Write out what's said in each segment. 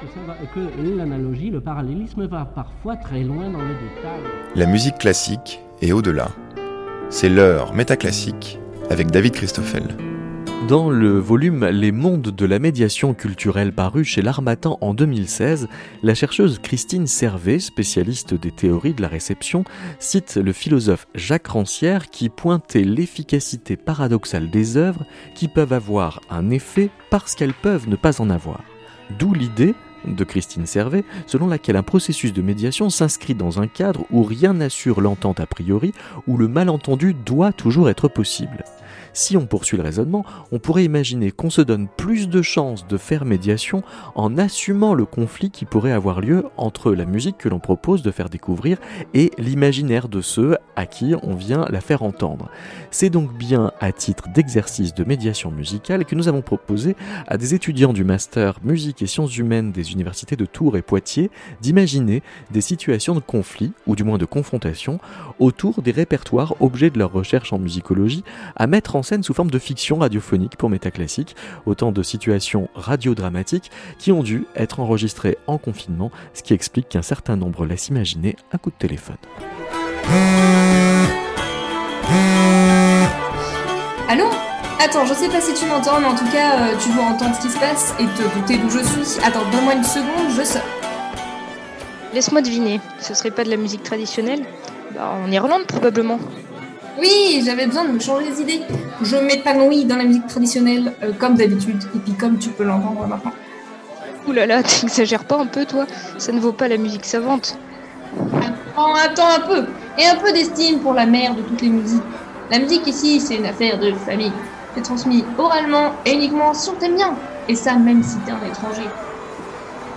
que, que l'analogie, le parallélisme va parfois très loin dans le détail. La musique classique est au-delà. C'est l'heure métaclassique avec David Christoffel. Dans le volume Les mondes de la médiation culturelle paru chez l'Armatan en 2016, la chercheuse Christine Servet, spécialiste des théories de la réception, cite le philosophe Jacques Rancière qui pointait l'efficacité paradoxale des œuvres qui peuvent avoir un effet parce qu'elles peuvent ne pas en avoir. D'où l'idée de Christine Servet, selon laquelle un processus de médiation s'inscrit dans un cadre où rien n'assure l'entente a priori, où le malentendu doit toujours être possible. Si on poursuit le raisonnement, on pourrait imaginer qu'on se donne plus de chances de faire médiation en assumant le conflit qui pourrait avoir lieu entre la musique que l'on propose de faire découvrir et l'imaginaire de ceux à qui on vient la faire entendre. C'est donc bien à titre d'exercice de médiation musicale que nous avons proposé à des étudiants du master musique et sciences humaines des universités de Tours et Poitiers d'imaginer des situations de conflit, ou du moins de confrontation, autour des répertoires objets de leur recherche en musicologie à mettre en scène sous forme de fiction radiophonique pour métaclassique, autant de situations radiodramatiques qui ont dû être enregistrées en confinement, ce qui explique qu'un certain nombre laisse imaginer un coup de téléphone. Allô? Attends, je sais pas si tu m'entends, mais en tout cas, euh, tu dois entendre ce qui se passe et te douter d'où je suis. Attends, donne-moi une seconde, je sors. Laisse-moi deviner, ce serait pas de la musique traditionnelle? En Irlande, probablement. Oui, j'avais besoin de me changer les idées. Je m'épanouis dans la musique traditionnelle, euh, comme d'habitude, et puis comme tu peux l'entendre maintenant. Ouh là là, t'exagères pas un peu, toi Ça ne vaut pas la musique savante. Attends, attends un peu, et un peu d'estime pour la mère de toutes les musiques. La musique ici, c'est une affaire de famille. C'est transmis oralement et uniquement on t'aime bien. Et ça, même si t'es un étranger.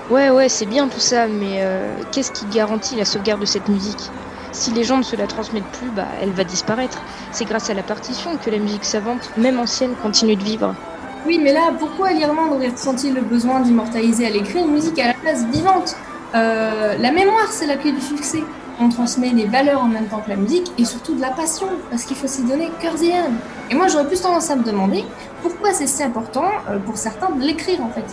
Ouais, ouais, c'est bien tout ça, mais euh, qu'est-ce qui garantit la sauvegarde de cette musique? Si les gens ne se la transmettent plus, bah, elle va disparaître. C'est grâce à la partition que la musique savante, même ancienne, continue de vivre. Oui, mais là, pourquoi l'Irlande aurait ressenti le besoin d'immortaliser à l'écrit une musique à la place vivante? Euh, La mémoire, c'est la clé du succès. On transmet des valeurs en même temps que la musique et surtout de la passion, parce qu'il faut s'y donner cœur et âme. Et moi, j'aurais plus tendance à me demander pourquoi c'est si important euh, pour certains de l'écrire en fait.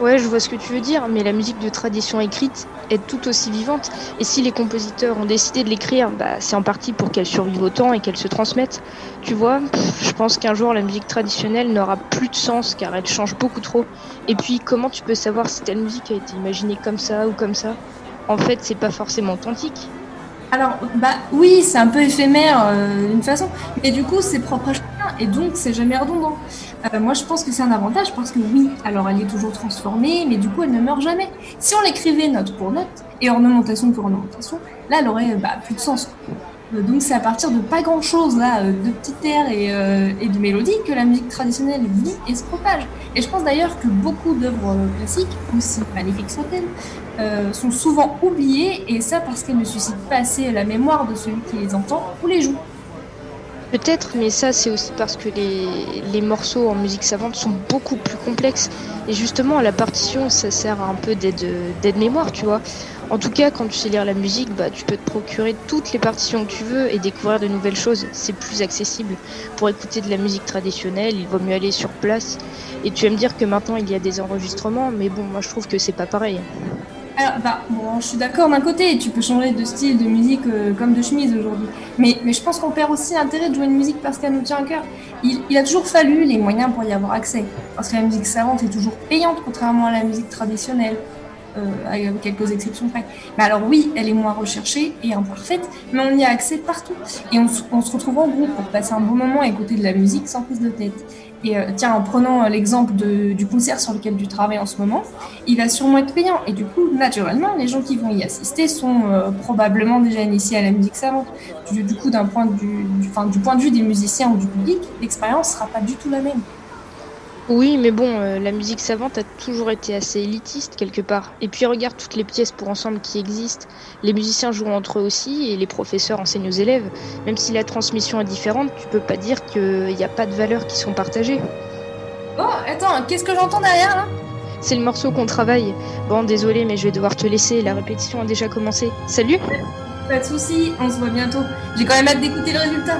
Ouais, je vois ce que tu veux dire, mais la musique de tradition écrite est tout aussi vivante. Et si les compositeurs ont décidé de l'écrire, bah, c'est en partie pour qu'elle survive au temps et qu'elle se transmette. Tu vois, je pense qu'un jour la musique traditionnelle n'aura plus de sens car elle change beaucoup trop. Et puis, comment tu peux savoir si telle musique a été imaginée comme ça ou comme ça? En fait, c'est pas forcément authentique. Alors, bah oui, c'est un peu éphémère euh, d'une façon, mais du coup, c'est propre à chacun et donc c'est jamais redondant. Euh, moi, je pense que c'est un avantage parce que oui, alors elle est toujours transformée, mais du coup, elle ne meurt jamais. Si on l'écrivait note pour note et ornementation pour ornementation, là, elle aurait bah, plus de sens. Euh, Donc c'est à partir de pas grand chose là, euh, de petites airs et, euh, et de mélodies que la musique traditionnelle vit et se propage. Et je pense d'ailleurs que beaucoup d'œuvres classiques, aussi magnifiques soient-elles, euh, sont souvent oubliées et ça parce qu'elles ne suscitent pas assez la mémoire de celui qui les entend ou les joue. Peut-être, mais ça c'est aussi parce que les, les morceaux en musique savante sont beaucoup plus complexes. Et justement, la partition, ça sert un peu d'aide d'aide mémoire, tu vois. En tout cas, quand tu sais lire la musique, bah, tu peux te procurer toutes les partitions que tu veux et découvrir de nouvelles choses. C'est plus accessible. Pour écouter de la musique traditionnelle, il vaut mieux aller sur place. Et tu vas me dire que maintenant il y a des enregistrements, mais bon, moi je trouve que c'est pas pareil. Alors, bah, je suis d'accord d'un côté, tu peux changer de style de musique euh, comme de chemise aujourd'hui. Mais, je pense qu'on perd aussi l'intérêt de jouer une musique parce qu'elle nous tient à cœur. Il a toujours fallu les moyens pour y avoir accès. Parce que la musique savante est toujours payante, contrairement à la musique traditionnelle. Euh, quelques exceptions près. Mais alors oui, elle est moins recherchée et imparfaite, mais on y a accès partout. Et on, se- retrouve en groupe pour passer un bon moment et écouter de la musique sans prise de tête. Et euh, tiens, en prenant euh, l'exemple du concert sur lequel tu travailles en ce moment, il va sûrement être payant. Et du coup, naturellement, les gens qui vont y assister sont euh, probablement déjà initiés à la musique savante. Du, coup, du, du point de vue des musiciens ou du public, l'expérience sera pas du tout la même. Oui, mais bon, euh, la musique savante a toujours été assez élitiste quelque part. Et puis regarde toutes les pièces pour ensemble qui existent. Les musiciens jouent entre eux aussi et les professeurs enseignent aux élèves. Même si la transmission est différente, tu peux pas dire qu'il n'y a pas de valeurs qui sont partagées. Oh, attends, qu'est-ce que j'entends derrière là? C'est le morceau qu'on travaille. Bon, désolé, mais je vais devoir te laisser. La répétition a déjà commencé. Salut Pas de soucis, on se voit bientôt. J'ai quand même hâte d'écouter le résultat.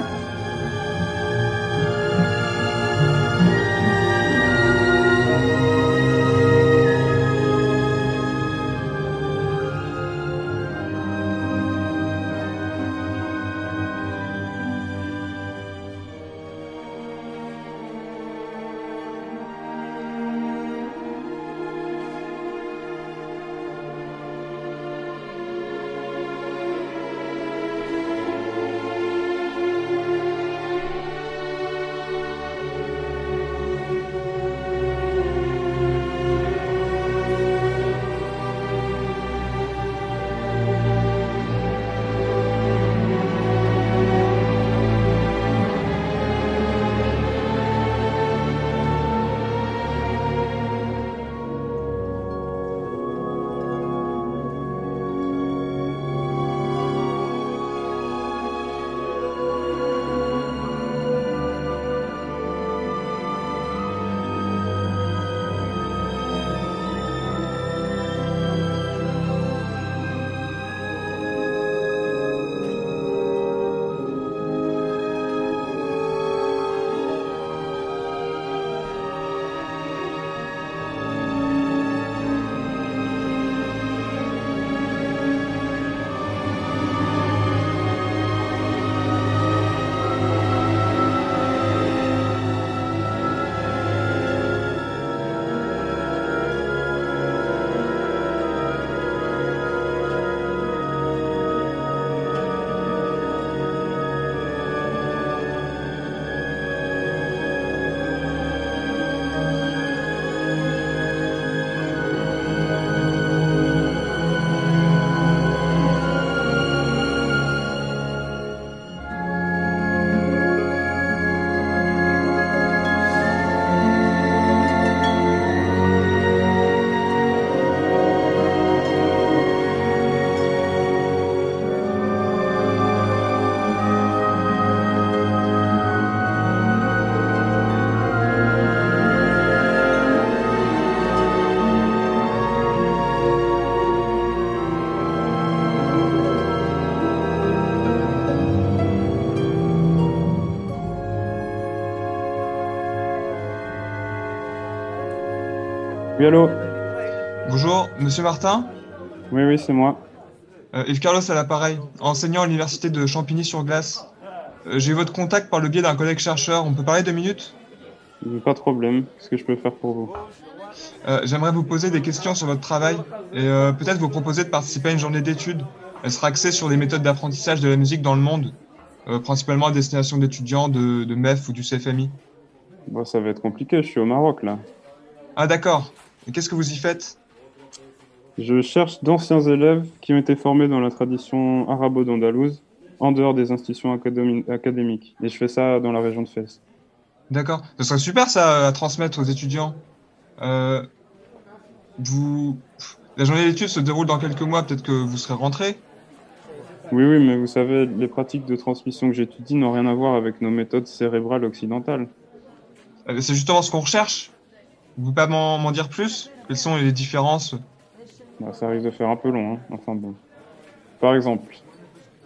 Oui, allô Bonjour, monsieur Martin Oui, oui, c'est moi. euh, Yves Carlos à l'appareil, enseignant à l'université de Champigny-sur-Glace. Euh, J'ai votre contact par le biais d'un collègue chercheur, on peut parler deux minutes Pas de problème. Qu'est-ce que je peux faire pour vous Euh, J'aimerais vous poser des questions sur votre travail et euh, peut-être vous proposer de participer à une journée d'études. Elle sera axée sur les méthodes d'apprentissage de la musique dans le monde, principalement à destination d'étudiants de, de MEF ou du CFMI. Bon, ça va être compliqué, je suis au Maroc là. Ah d'accord, et qu'est-ce que vous y faites? Je cherche d'anciens élèves qui ont été formés dans la tradition arabo-andalouse, en dehors des institutions académi- académiques. Et je fais ça dans la région de Fès. D'accord, ce serait super ça à transmettre aux étudiants. Euh, vous... La journée d'études se déroule dans quelques mois, peut-être que vous serez rentré Oui, oui, mais vous savez, les pratiques de transmission que j'étudie n'ont rien à voir avec nos méthodes cérébrales occidentales. Euh, C'est justement ce qu'on recherche. Vous pouvez pas m'en dire plus? Quelles sont les différences? Bah, ça risque de faire un peu long, hein. Enfin bon. Par exemple,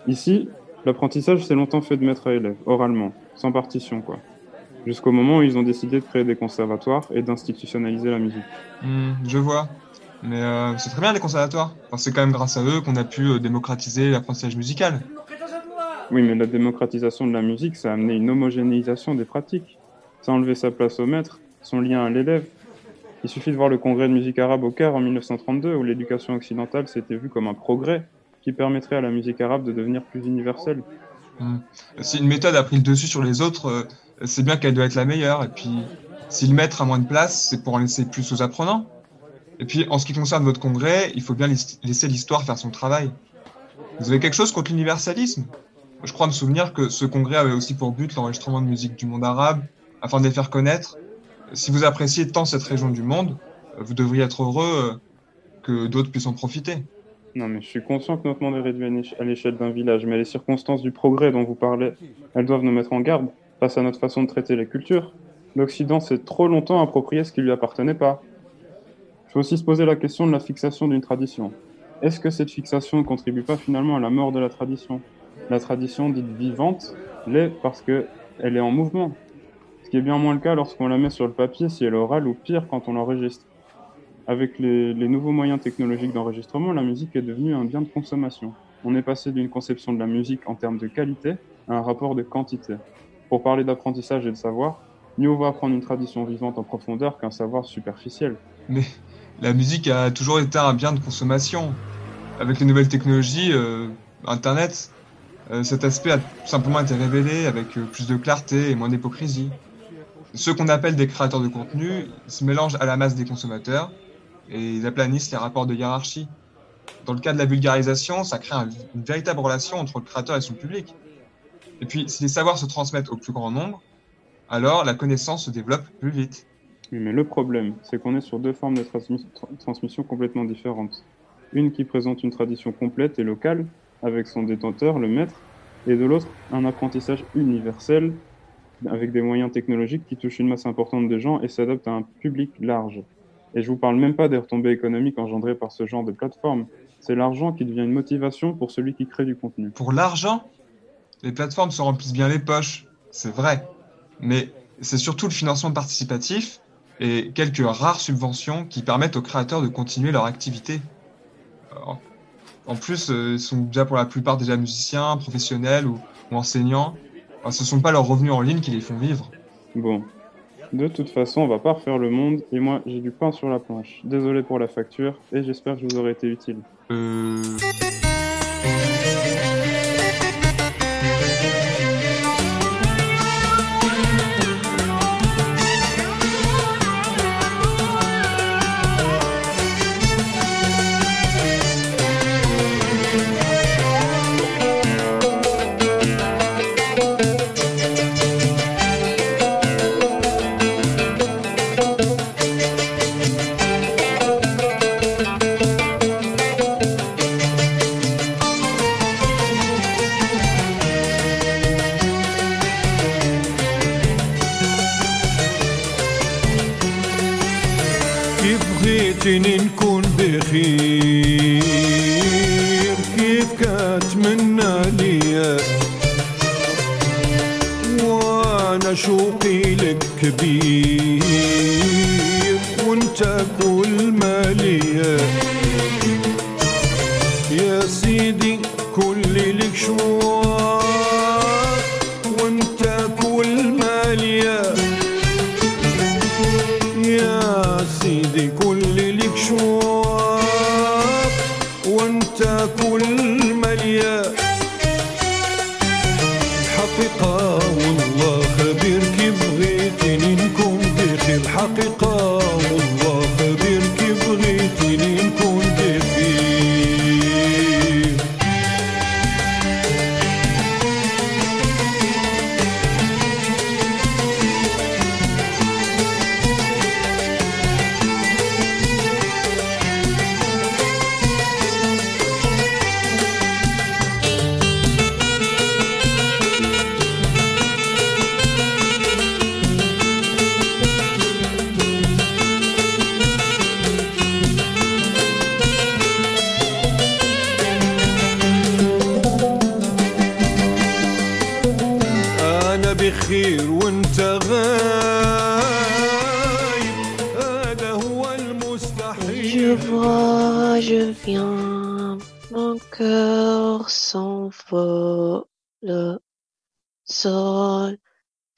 ici, l'apprentissage s'est longtemps fait de maître à élève, oralement, sans partition, quoi. Jusqu'au moment où ils ont décidé de créer des conservatoires et d'institutionnaliser la musique. Hmm, Je vois. Mais euh, c'est très bien les conservatoires. Enfin, c'est quand même grâce à eux qu'on a pu euh, démocratiser l'apprentissage musical. Oui, mais la démocratisation de la musique, ça a amené une homogénéisation des pratiques. Ça a enlevé sa place au maître, son lien à l'élève. Il suffit de voir le congrès de musique arabe au Caire en 1932, où l'éducation occidentale s'était vue comme un progrès qui permettrait à la musique arabe de devenir plus universelle. Hmm. Si une méthode a pris le dessus sur les autres, euh, c'est bien qu'elle doit être la meilleure. Et puis, si le maître a moins de place, c'est pour en laisser plus aux apprenants. Et puis, en ce qui concerne votre congrès, il faut bien lais- laisser l'histoire faire son travail. Vous avez quelque chose contre l'universalisme? Je crois me souvenir que ce congrès avait aussi pour but l'enregistrement de musique du monde arabe, afin de les faire connaître. Si vous appréciez tant cette région du monde, vous devriez être heureux euh, que d'autres puissent en profiter. Non, mais je suis conscient que notre monde est réduit à l'échelle d'un village, mais les circonstances du progrès dont vous parlez, elles doivent nous mettre en garde face à notre façon de traiter les cultures. L'Occident s'est trop longtemps approprié ce qui lui appartenait pas. Il faut aussi se poser la question de la fixation d'une tradition. Est-ce que cette fixation ne contribue pas finalement à la mort de la tradition? La tradition dite vivante l'est parce qu'elle est en mouvement. Ce qui est bien moins le cas lorsqu'on la met sur le papier si elle est orale ou pire quand on l'enregistre. Avec les, nouveaux moyens technologiques d'enregistrement, la musique est devenue un bien de consommation. On est passé d'une conception de la musique en termes de qualité à un rapport de quantité. Pour parler d'apprentissage et de savoir, mieux vaut apprendre une tradition vivante en profondeur qu'un savoir superficiel. Mais la musique a toujours été un bien de consommation. Avec les nouvelles technologies, euh, Internet, euh, cet aspect a tout simplement été révélé avec euh, plus de clarté et moins d'hypocrisie. Ceux qu'on appelle des créateurs de contenu se mélangent à la masse des consommateurs et ils aplanissent les rapports de hiérarchie. Dans le cas de la vulgarisation, ça crée un- une véritable relation entre le créateur et son public. Et puis, si les savoirs se transmettent au plus grand nombre, alors la connaissance se développe plus vite. Oui, mais le problème, c'est qu'on est sur deux formes de transmis- tra- transmission complètement différentes. Une qui présente une tradition complète et locale, avec son détenteur, le maître, et de l'autre, un apprentissage universel, avec des moyens technologiques qui touchent une masse importante de gens et s'adaptent à un public large. Et je vous parle même pas des retombées économiques engendrées par ce genre de plateforme. C'est l'argent qui devient une motivation pour celui qui crée du contenu. Pour l'argent, les plateformes se remplissent bien les poches, c'est vrai. Mais c'est surtout le financement participatif et quelques rares subventions qui permettent aux créateurs de continuer leur activité. En plus, euh, ils sont déjà pour la plupart déjà musiciens, professionnels ou enseignants. Alors, ce ne sont pas leurs revenus en ligne qui les font vivre. Bon. De toute façon, on va pas refaire le monde, et moi, j'ai du pain sur la planche. Désolé pour la facture, et j'espère que je vous aurai été utile. Euh...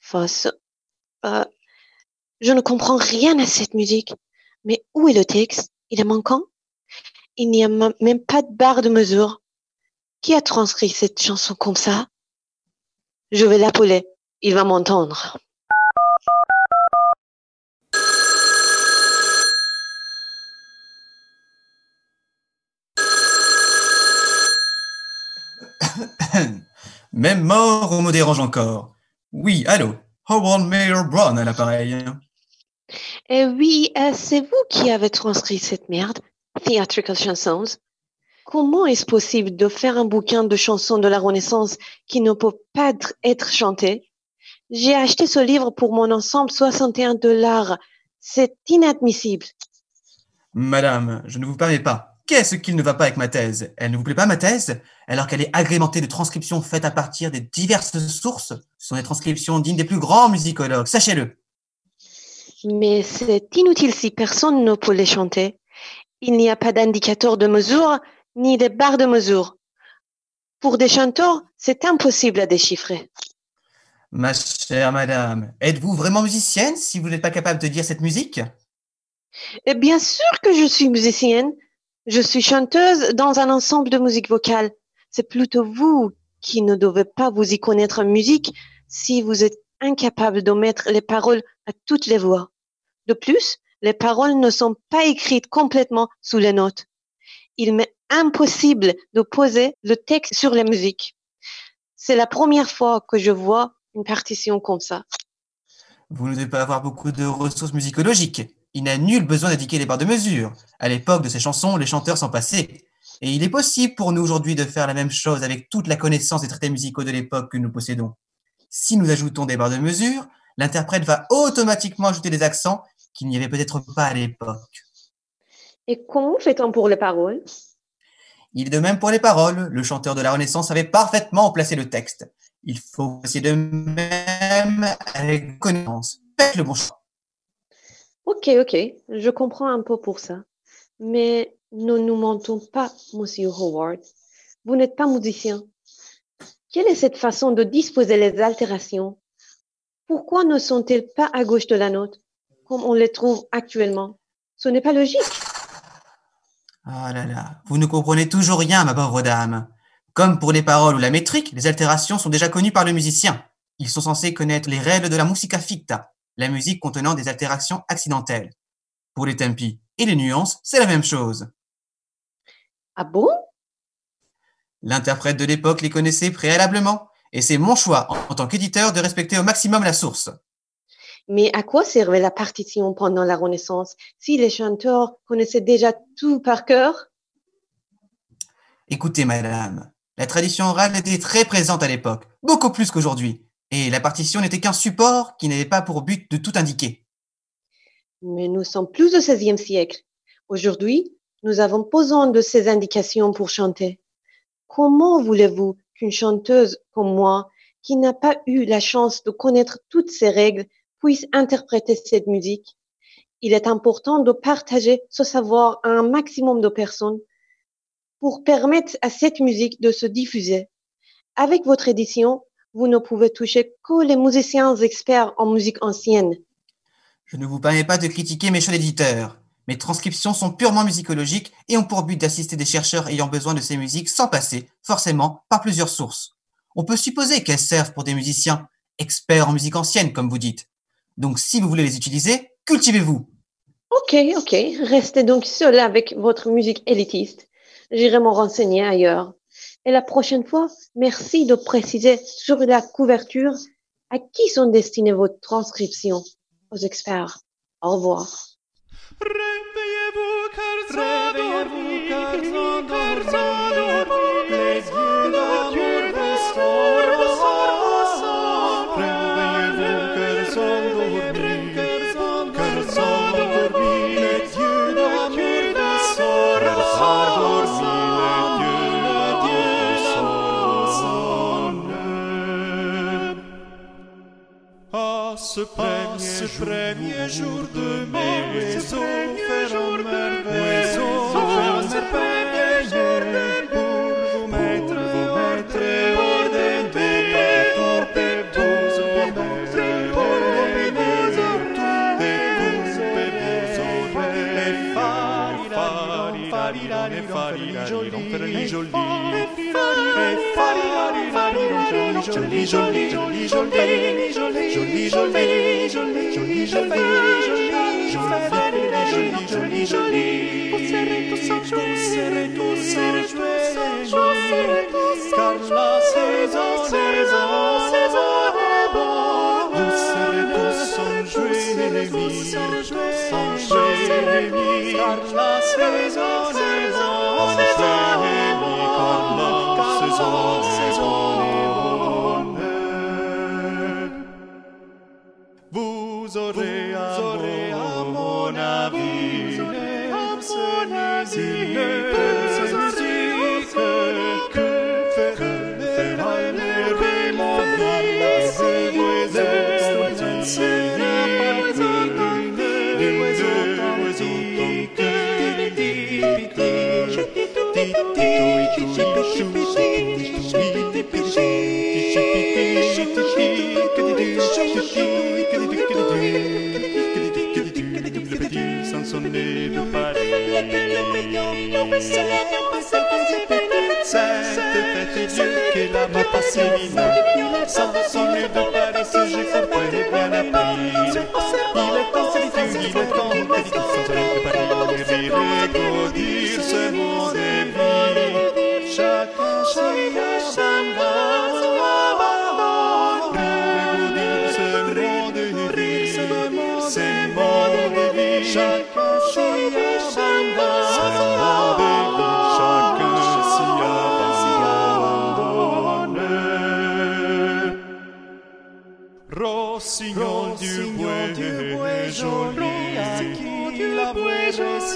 fa, sol. Euh, je ne comprends rien à cette musique. Mais où est le texte? Il est manquant? Il n'y a même pas de barre de mesure. Qui a transcrit cette chanson comme ça? Je vais l'appeler. Il va m'entendre. Même mort, on me dérange encore. Oui, allô, Howard Mayor Brown à l'appareil? Eh oui, euh, c'est vous qui avez transcrit cette merde, Theatrical Chansons. Comment est-ce possible de faire un bouquin de chansons de la Renaissance qui ne peut pas être- chanté? J'ai acheté ce livre pour mon ensemble 61 dollars. C'est inadmissible. Madame, je ne vous permets pas. Qu'est-ce qu'il ne va pas avec ma thèse? Elle ne vous plaît pas, ma thèse? Alors qu'elle est agrémentée de transcriptions faites à partir des diverses sources. Ce sont des transcriptions dignes des plus grands musicologues, sachez-le. Mais c'est inutile si personne ne peut les chanter. Il n'y a pas d'indicateur de mesure ni de barre de mesure. Pour des chanteurs, c'est impossible à déchiffrer. Ma chère madame, êtes-vous vraiment musicienne si vous n'êtes pas capable de dire cette musique? Et bien sûr que je suis musicienne. Je suis chanteuse dans un ensemble de musique vocale. C'est plutôt vous qui ne devez pas vous y connaître en musique si vous êtes incapable de mettre les paroles à toutes les voix. De plus, les paroles ne sont pas écrites complètement sous les notes. Il m'est impossible de poser le texte sur la musique. C'est la première fois que je vois une partition comme ça. Vous ne devez pas avoir beaucoup de ressources musicologiques. Il n'a nul besoin d'indiquer les barres de mesure. À l'époque de ces chansons, les chanteurs sont passés. Et il est possible pour nous aujourd'hui de faire la même chose avec toute la connaissance des traités musicaux de l'époque que nous possédons. Si nous ajoutons des barres de mesure, l'interprète va automatiquement ajouter des accents qu'il n'y avait peut-être pas à l'époque. Et comment fait-on pour les paroles? Il est de même pour les paroles. Le chanteur de la Renaissance avait parfaitement placé le texte. Il faut essayer de même avec connaissance. Faites le bon choix. Ok, ok, je comprends un peu pour ça. Mais ne nous mentons pas, Monsieur Howard. Vous n'êtes pas musicien. Quelle est cette façon de disposer les altérations? Pourquoi ne sont-elles pas à gauche de la note, comme on les trouve actuellement? Ce n'est pas logique. Ah là là, vous ne comprenez toujours rien, ma pauvre dame. Comme pour les paroles ou la métrique, les altérations sont déjà connues par le musicien. Ils sont censés connaître les règles de la musica ficta, la musique contenant des altérations accidentelles. Pour les tempi et les nuances, c'est la même chose. Ah bon? L'interprète de l'époque les connaissait préalablement, et c'est mon choix, en, en tant qu'éditeur, de respecter au maximum la source. Mais à quoi servait la partition pendant la Renaissance si les chanteurs connaissaient déjà tout par cœur? Écoutez, madame, la tradition orale était très présente à l'époque, beaucoup plus qu'aujourd'hui, et la partition n'était qu'un support qui n'avait pas pour but de tout indiquer. Mais nous sommes plus au XVIe siècle. Aujourd'hui, nous avons besoin de ces indications pour chanter. Comment voulez-vous qu'une chanteuse comme moi, qui n'a pas eu la chance de connaître toutes ces règles, puisse interpréter cette musique? Il est important de partager ce savoir à un maximum de personnes pour permettre à cette musique de se diffuser. Avec votre édition, vous ne pouvez toucher que les musiciens experts en musique ancienne. Je ne vous permets pas de critiquer mes choix d'éditeurs. Mes transcriptions sont purement musicologiques et ont pour but d'assister des chercheurs ayant besoin de ces musiques sans passer, forcément, par plusieurs sources. On peut supposer qu'elles servent pour des musiciens experts en musique ancienne, comme vous dites. Donc si vous voulez les utiliser, cultivez-vous. Ok, ok. Restez donc seul avec votre musique élitiste. J'irai me renseigner ailleurs. Et la prochaine fois, merci de préciser sur la couverture à qui sont destinées vos transcriptions. Aux experts. Au revoir. Premier jour de mai, oiseaux feront merveille, oiseaux merveille, pour vous mettre, vous mettre hors des dés, pour des douze bébés, pour des douze bébés, et fariront, fariront, fariront, fariront, joli, et fariront, joli, joli, joli, joli, joli, joli, joli, joli, joli, joli, joli, joli, joli, joli, vous serez tous en joie, vous serez tous en car la saison, saison, saison est bonne. Vous serez tous joie, car la saison, saison, saison est bonne, car la saison, saison est Dieu que m'a sans son de Paris, je comprenais bien la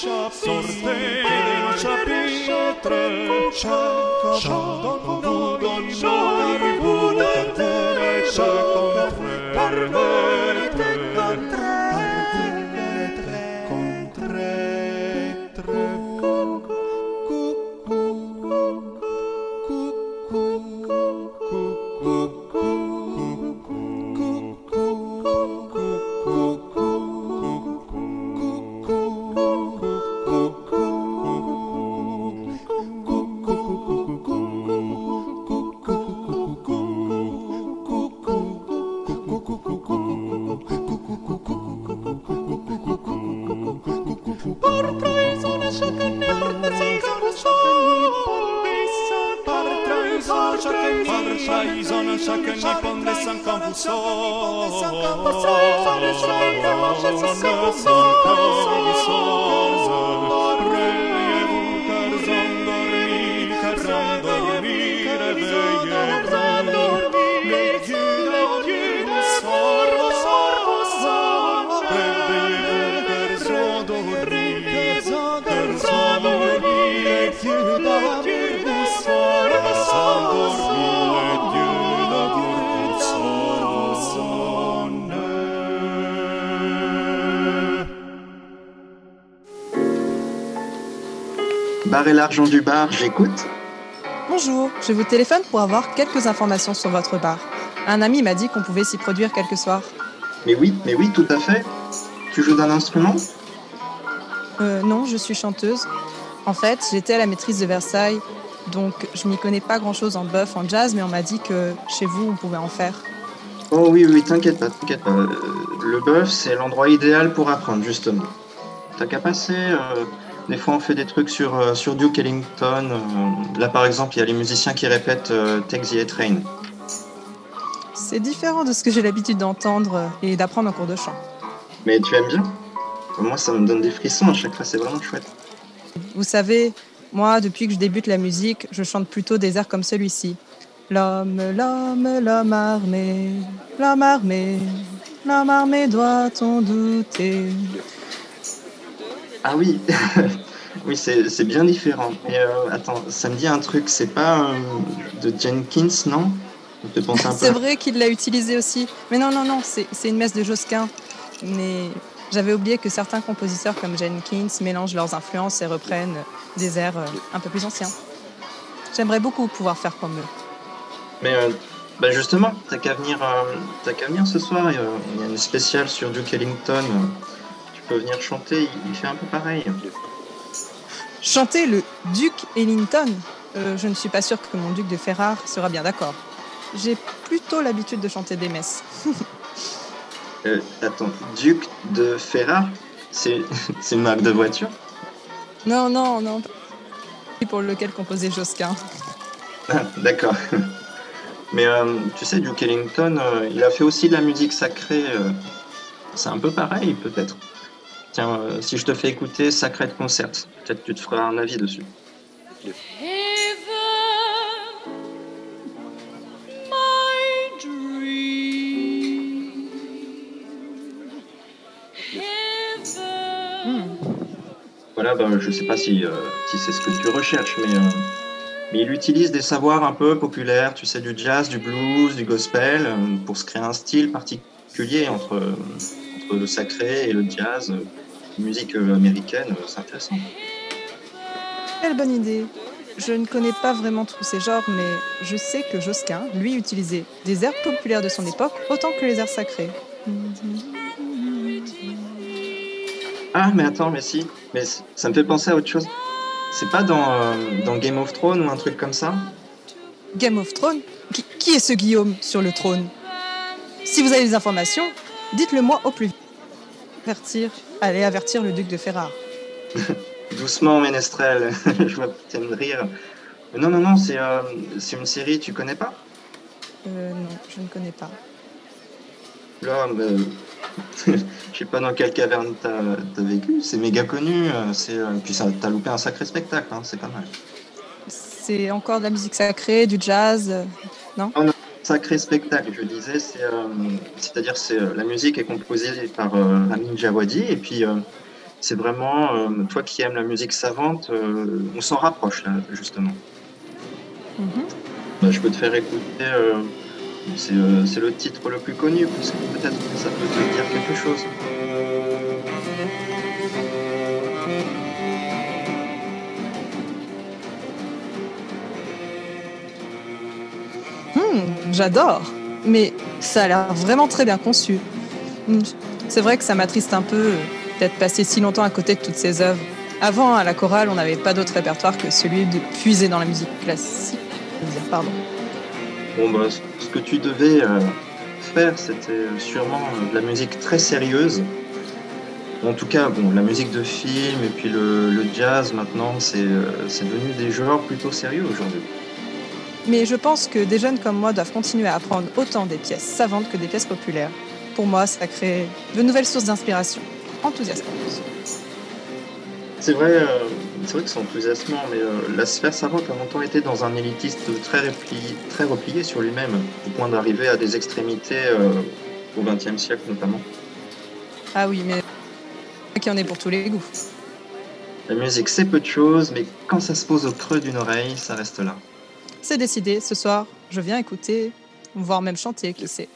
sortez chapitre, chaque chant nous l'argent du bar, j'écoute. Bonjour, je vous téléphone pour avoir quelques informations sur votre bar. Un ami m'a dit qu'on pouvait s'y produire quelques soirs. Mais oui, mais oui, tout à fait. Tu joues d'un instrument? Euh, non, je suis chanteuse. En fait, j'étais à la maîtrise de Versailles, donc je m'y connais pas grand-chose en buff, en jazz, mais on m'a dit que chez vous, on pouvait en faire. Oh oui, oui, t'inquiète pas, t'inquiète pas. Euh, Le bœuf, c'est l'endroit idéal pour apprendre, justement. T'as qu'à passer. euh, des fois, on fait des trucs sur, euh, sur Duke Ellington. euh, là, par exemple, il y a les musiciens qui répètent euh, Take the A-Train. C'est différent de ce que j'ai l'habitude d'entendre et d'apprendre en cours de chant. Mais tu aimes bien Moi, ça me donne des frissons à chaque fois, c'est vraiment chouette. Vous savez, moi, depuis que je débute la musique, je chante plutôt des airs comme celui-ci. L'homme, l'homme, l'homme armé, l'homme armé, l'homme armé doit-on douter? Ah oui, oui, c'est bien différent. Mais euh, attends, ça me dit un truc, c'est pas euh, de Jenkins, non? C'est vrai qu'il l'a utilisé aussi. Mais non, non, non, c'est une messe de Josquin. Mais j'avais oublié que certains compositeurs comme Jenkins mélangent leurs influences et reprennent des airs euh, un peu plus anciens. J'aimerais beaucoup pouvoir faire comme eux. Mais euh, bah justement, t'as qu'à venir, euh, qu'à venir ce soir. Il y a- il y a une spéciale sur Duke Ellington. Venir chanter. Il, fait un peu pareil. Chanter le Duc Ellington Euh, Je ne suis pas sûre que mon duc de Ferrare sera bien d'accord. J'ai plutôt l'habitude de chanter des messes. Euh, attends, Duke de Ferrare, c'est c'est une marque de voiture? Non, non, non. Pour lequel composait Josquin. Ah, D'accord. Mais euh, tu sais, Duke Ellington, euh, il a fait aussi de la musique sacrée. euh, c'est un peu pareil, peut-être. Tiens, euh, si je te fais écouter Sacred Concert, peut-être tu te feras un avis dessus. Voilà, ben, je sais pas si, euh, si c'est ce que tu recherches, mais, euh, mais il utilise des savoirs un peu populaires, tu sais, du jazz, du blues, du gospel, pour se créer un style particulier entre, entre le sacré et le jazz, euh, musique euh, américaine, euh, c'est intéressant. Quelle bonne idée. Je ne connais pas vraiment tous ces genres, mais je sais que Josquin, lui, utilisait des airs populaires de son époque autant que les airs sacrés. Ah, mais attends, mais si, mais ça me fait penser à autre chose. C'est pas dans, euh, dans Game of Thrones ou un truc comme ça? Game of Thrones? Qui, qui est ce Guillaume sur le trône? Si vous avez des informations, dites-le moi au plus vite. Avertir, allez avertir le duc de Ferrare. Doucement, Ménestrel, je vois que t'aimes rire. Non, non, non, c'est euh, c'est une série, tu connais pas? Euh, non, je ne connais pas. Là, je sais pas dans quelle caverne t'as as vécu, c'est méga connu, euh, c'est, euh, puis t'as loupé un sacré spectacle, hein, c'est pas mal. C'est encore de la musique sacrée, du jazz, non? Oh non, sacré spectacle, je disais, c'est, euh, c'est-à-dire c'est euh, la musique est composée par euh, Ramin Djawadi et puis euh, c'est vraiment, euh, toi qui aimes la musique savante, on s'en rapproche là, justement. Mhm. Bah, je peux te faire écouter, c'est le titre le plus connu, parce que peut-être que ça peut te dire quelque chose. J'adore, mais ça a l'air vraiment très bien conçu. Hmm, C'est vrai que ça m'attriste un peu euh, d'être passé si longtemps à côté de toutes ces œuvres. Avant, à la chorale, on n'avait pas d'autre répertoire que celui de puiser dans la musique classique. Pardon. Bon, bah, ce que tu devais euh, faire, c'était euh, sûrement de la musique très sérieuse. En tout cas, bon, la musique de film et puis le, le jazz, maintenant, c'est devenu des genres plutôt sérieux aujourd'hui. Mais je pense que des jeunes comme moi doivent continuer à apprendre autant des pièces savantes que des pièces populaires. Pour moi, ça crée de nouvelles sources d'inspiration. Enthousiasmante. C'est vrai, euh, c'est vrai que c'est enthousiasmant, mais euh, la sphère savante a longtemps été dans un élitisme très, repli- très replié sur lui-même, au point d'arriver à des extrémités euh, au XXe siècle notamment. Ah oui, mais qui en est pour tous les goûts. La musique, c'est peu de choses, mais quand ça se pose au creux d'une oreille, ça reste là. C'est décidé, ce soir, je viens écouter, voire même chanter, qui sait.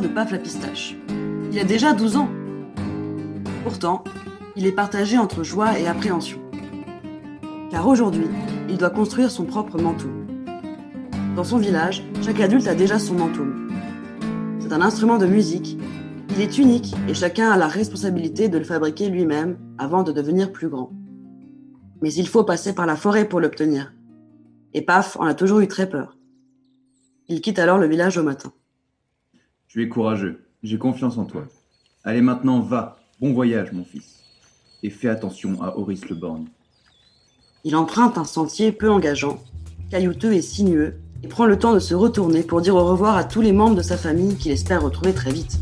De Paf la pistache. Il a déjà 12 ans. Pourtant, il est partagé entre joie et appréhension. Car aujourd'hui, il doit construire son propre manteau. Dans son village, chaque adulte a déjà son manteau. C'est un instrument de musique. Il est unique et chacun a la responsabilité de le fabriquer lui-même avant de devenir plus grand. Mais il faut passer par la forêt pour l'obtenir. Et Paf en a toujours eu très peur. Il quitte alors le village au matin. Tu es courageux, j'ai confiance en toi. Allez maintenant, va, bon voyage mon fils. Et fais attention à Horace le Borgne. Il emprunte un sentier peu engageant, caillouteux et sinueux, et prend le temps de se retourner pour dire au revoir à tous les membres de sa famille qu'il espère retrouver très vite.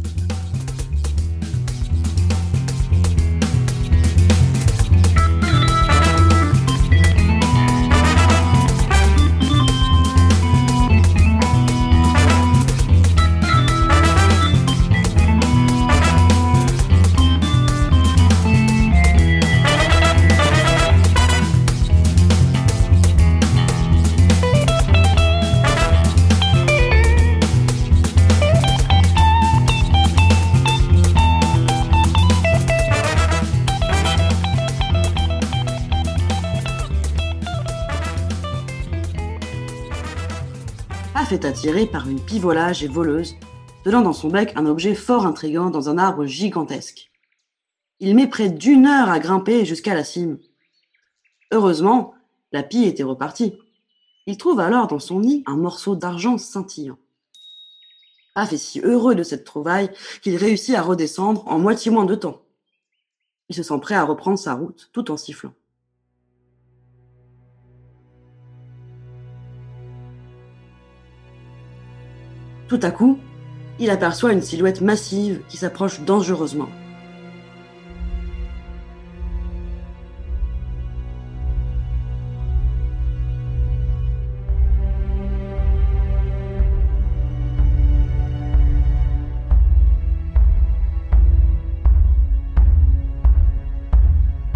Paf est attiré par une pivolage et voleuse, tenant dans son bec un objet fort intrigant dans un arbre gigantesque. Il met près d'une heure à grimper jusqu'à la cime. Heureusement, la pie était repartie. Il trouve alors dans son nid un morceau d'argent scintillant. Paf est si heureux de cette trouvaille qu'il réussit à redescendre en moitié moins de temps. Il se sent prêt à reprendre sa route tout en sifflant. Tout à coup, il aperçoit une silhouette massive qui s'approche dangereusement.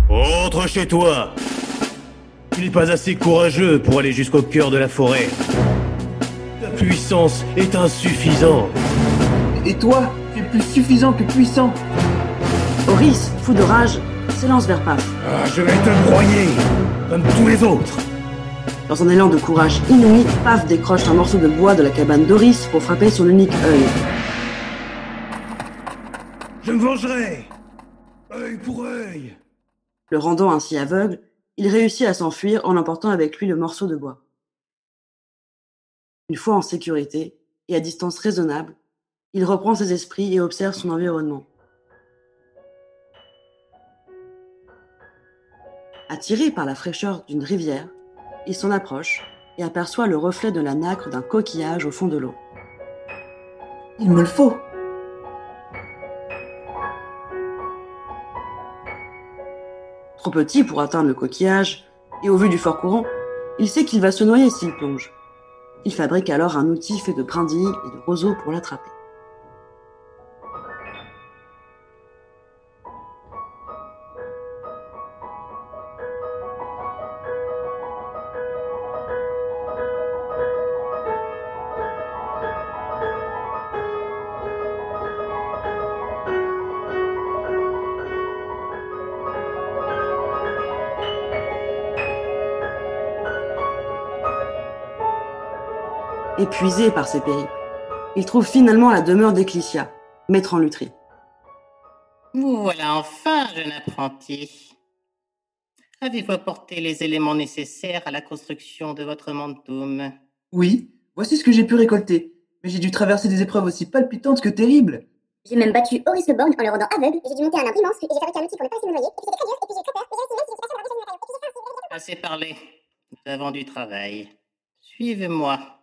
Rentre chez toi Tu n'es pas assez courageux pour aller jusqu'au cœur de la forêt. Puissance est insuffisante. Et toi, tu es plus suffisant que puissant. Horis, fou de rage, s'élance vers Paf. Ah, je vais te broyer, comme tous les autres. Dans un élan de courage inouï, Paf décroche un morceau de bois de la cabane d'Horis pour frapper son unique œil. Je me vengerai œil pour œil. Le rendant ainsi aveugle, Il réussit à s'enfuir en emportant avec lui le morceau de bois. Une fois en sécurité et à distance raisonnable, il reprend ses esprits et observe son environnement. Attiré par la fraîcheur d'une rivière, il s'en approche et aperçoit le reflet de la nacre d'un coquillage au fond de l'eau. Il me le faut. Trop petit pour atteindre le coquillage, et au vu du fort courant, il sait qu'il va se noyer s'il plonge. Il fabrique alors un outil fait de brindilles et de roseaux pour l'attraper. Épuisé par ses périples, il trouve finalement la demeure d'Eclicia, maître en lutherie. Vous voilà enfin, jeune apprenti. Avez-vous apporté les éléments nécessaires à la construction de votre mantoum Oui, voici ce que j'ai pu récolter. Mais j'ai dû traverser des épreuves aussi palpitantes que terribles. J'ai même battu Horace Le Borgne en le rendant aveugle. J'ai dû monter un arbre immense et j'ai fabriqué un outil pour ne pas se me noyer. Et puis très dur. Et puis j'ai très peur. Mais j'ai réussi même si j'ai pas fait la révision du matériau. Et puis j'ai fait un Assez parlé. Nous avons du travail. Suivez-moi.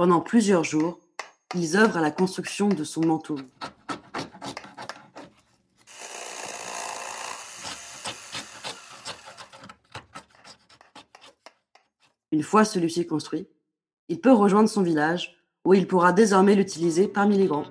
Pendant plusieurs jours, ils œuvrent à la construction de son manteau. Une fois celui-ci construit, il peut rejoindre son village où il pourra désormais l'utiliser parmi les grands.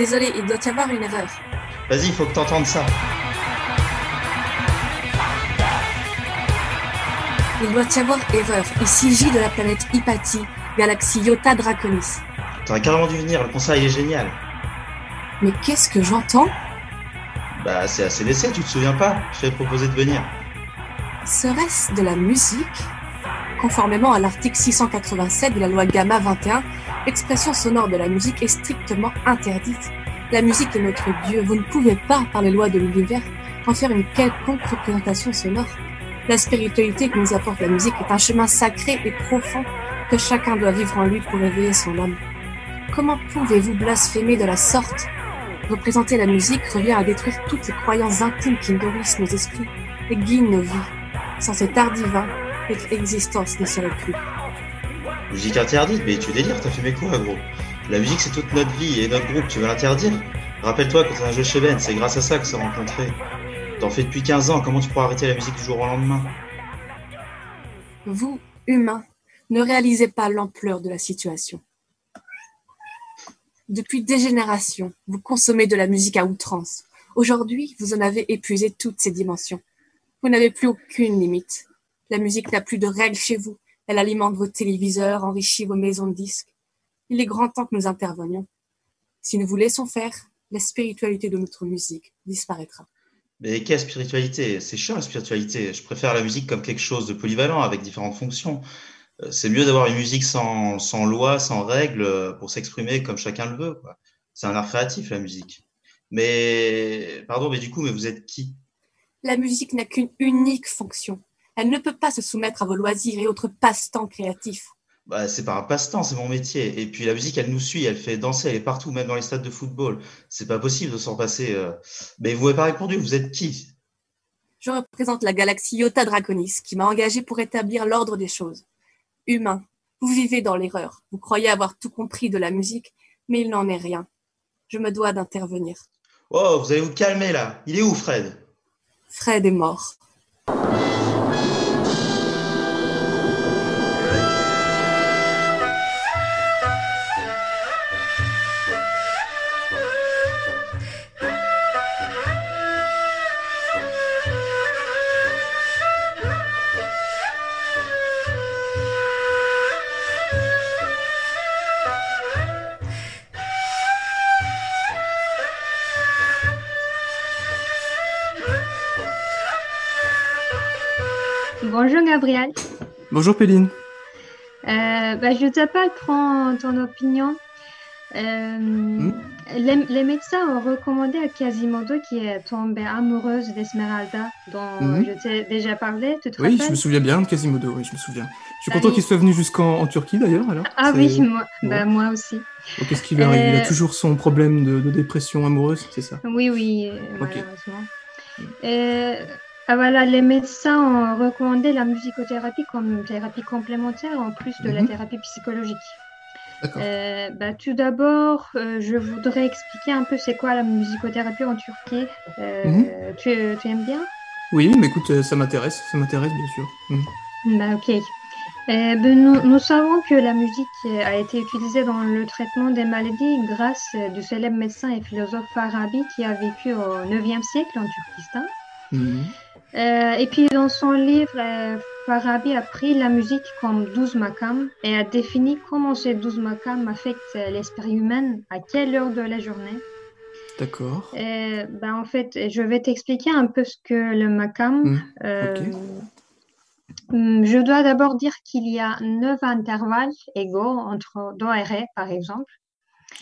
Désolé, il doit y avoir une erreur. Vas-y, il faut que t'entendes ça. Il doit y avoir erreur. Il s'agit de la planète Hypatie, galaxie Iota Draconis. T'aurais carrément dû venir, le conseil est génial. Mais qu'est-ce que j'entends? Bah, c'est ACDC, tu te souviens pas? Je t'avais proposé de venir. Serait-ce de la musique? Conformément à l'article 687 de la loi Gamma 21, l'expression sonore de la musique est strictement interdite. La musique est notre Dieu. Vous ne pouvez pas, par les lois de l'univers, en faire une quelconque représentation sonore. La spiritualité que nous apporte la musique est un chemin sacré et profond que chacun doit vivre en lui pour éveiller son âme. Comment pouvez-vous blasphémer de la sorte? Représenter la musique revient à détruire toutes les croyances intimes qui nourrissent nos esprits et guident nos vies. Sans cet art divin, notre existence ne serait plus. Musique interdite Mais tu délires, t'as fumé quoi, gros? La musique, c'est toute notre vie et notre groupe, tu veux l'interdire Rappelle-toi quand on a joué chez Ben, c'est grâce à ça que s'est rencontré. T'en fais depuis 15 ans, comment tu pourras arrêter la musique du jour au lendemain? Vous, humains, ne réalisez pas l'ampleur de la situation. Depuis des générations, vous consommez de la musique à outrance. Aujourd'hui, vous en avez épuisé toutes ses dimensions. Vous n'avez plus aucune limite. La musique n'a plus de règles chez vous. Elle alimente vos téléviseurs, enrichit vos maisons de disques. Il est grand temps que nous intervenions. Si nous vous laissons faire, la spiritualité de notre musique disparaîtra. Mais quelle spiritualité? C'est chiant la spiritualité. Je préfère la musique comme quelque chose de polyvalent avec différentes fonctions. Euh, C'est mieux d'avoir une musique sans, sans loi, sans règles, euh, pour s'exprimer comme chacun le veut. C'est un art créatif, la musique. Mais, pardon, mais du coup, mais vous êtes qui? La musique n'a qu'une unique fonction. Elle ne peut pas se soumettre à vos loisirs et autres passe-temps créatifs. bah, C'est pas un passe-temps, c'est mon métier. Et puis la musique, elle nous suit, elle fait danser, elle est partout, même dans les stades de football. C'est pas possible de s'en passer. euh. Mais vous m'avez pas répondu, vous êtes qui? Je représente la galaxie Iota Draconis, qui m'a engagé pour établir l'ordre des choses. humain. Vous vivez dans l'erreur. Vous croyez avoir tout compris de la musique, mais il n'en est rien. Je me dois d'intervenir. Oh, vous allez vous calmer là. Il est où, Fred? Fred est mort. Gabriel. Bonjour Péline. Euh, bah, je t'appelle prendre ton opinion. Euh, les, les médecins ont recommandé à Quasimodo qui est tombée amoureuse d'Esmeralda, dont Mhm. je t'ai déjà parlé. Tu te Oui, rappelles je me souviens bien de Quasimodo, oui, je me souviens. Je suis Bah content qu'il soit venu jusqu'en en Turquie d'ailleurs, alors. Ah oui, moi, Ouais. bah, moi aussi. Qu'est-ce qui lui arrive Il a Euh, toujours son problème de, de dépression amoureuse, c'est ça? Oui, oui, euh, malheureusement. Euh, ah, voilà, les médecins ont recommandé la musicothérapie comme thérapie complémentaire en plus de la Mhm. thérapie psychologique. Euh, bah, tout d'abord, euh, je voudrais expliquer un peu c'est quoi la musicothérapie en Turquie. Euh, Mhm. tu, tu aimes bien? Oui, mais écoute, ça m'intéresse, ça m'intéresse bien sûr. Mhm. Bah, ok. Ben, nous, nous savons que la musique a été utilisée dans le traitement des maladies grâce du célèbre médecin et philosophe Farabi qui a vécu au 9e siècle en Turkestan. Euh, et puis dans son livre, euh, Farabi a pris la musique comme douze makams et a défini comment ces douze makams affectent l'esprit humain, à quelle heure de la journée. D'accord. Euh, ben, en fait, je vais t'expliquer un peu ce que le makam. Mm, Euh, hum, Je dois d'abord dire qu'il y a neuf intervalles égaux entre Do et Ré, par exemple.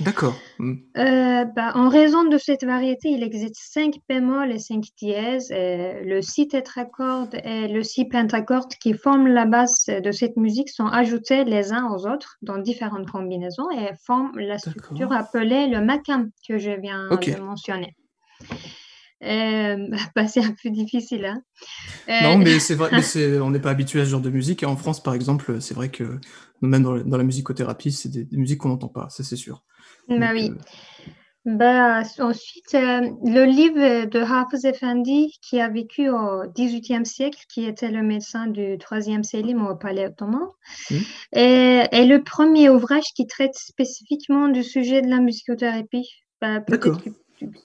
D'accord. Mhm. Euh, bah, en raison de cette variété, il existe 5 bémols et 5 dièses, et le si tétracorde et le si pentacorde qui forment la base de cette musique sont ajoutés les uns aux autres dans différentes combinaisons et forment la structure appelée le makam que je viens de mentionner. Euh, bah, c'est un peu difficile, hein. Euh, Non, mais c'est vrai, mais on n'est pas habitué à ce genre de musique. Et en France, par exemple, c'est vrai que même dans, dans la musicothérapie, c'est des, des musiques qu'on n'entend pas, ça c'est sûr. Bah oui. Bah, ensuite, euh, le livre de Hafez Effendi, qui a vécu au XVIIIe siècle, qui était le médecin du troisième Selim au palais ottoman, est, est le premier ouvrage qui traite spécifiquement du sujet de la musicothérapie. Bah, D'accord. tu,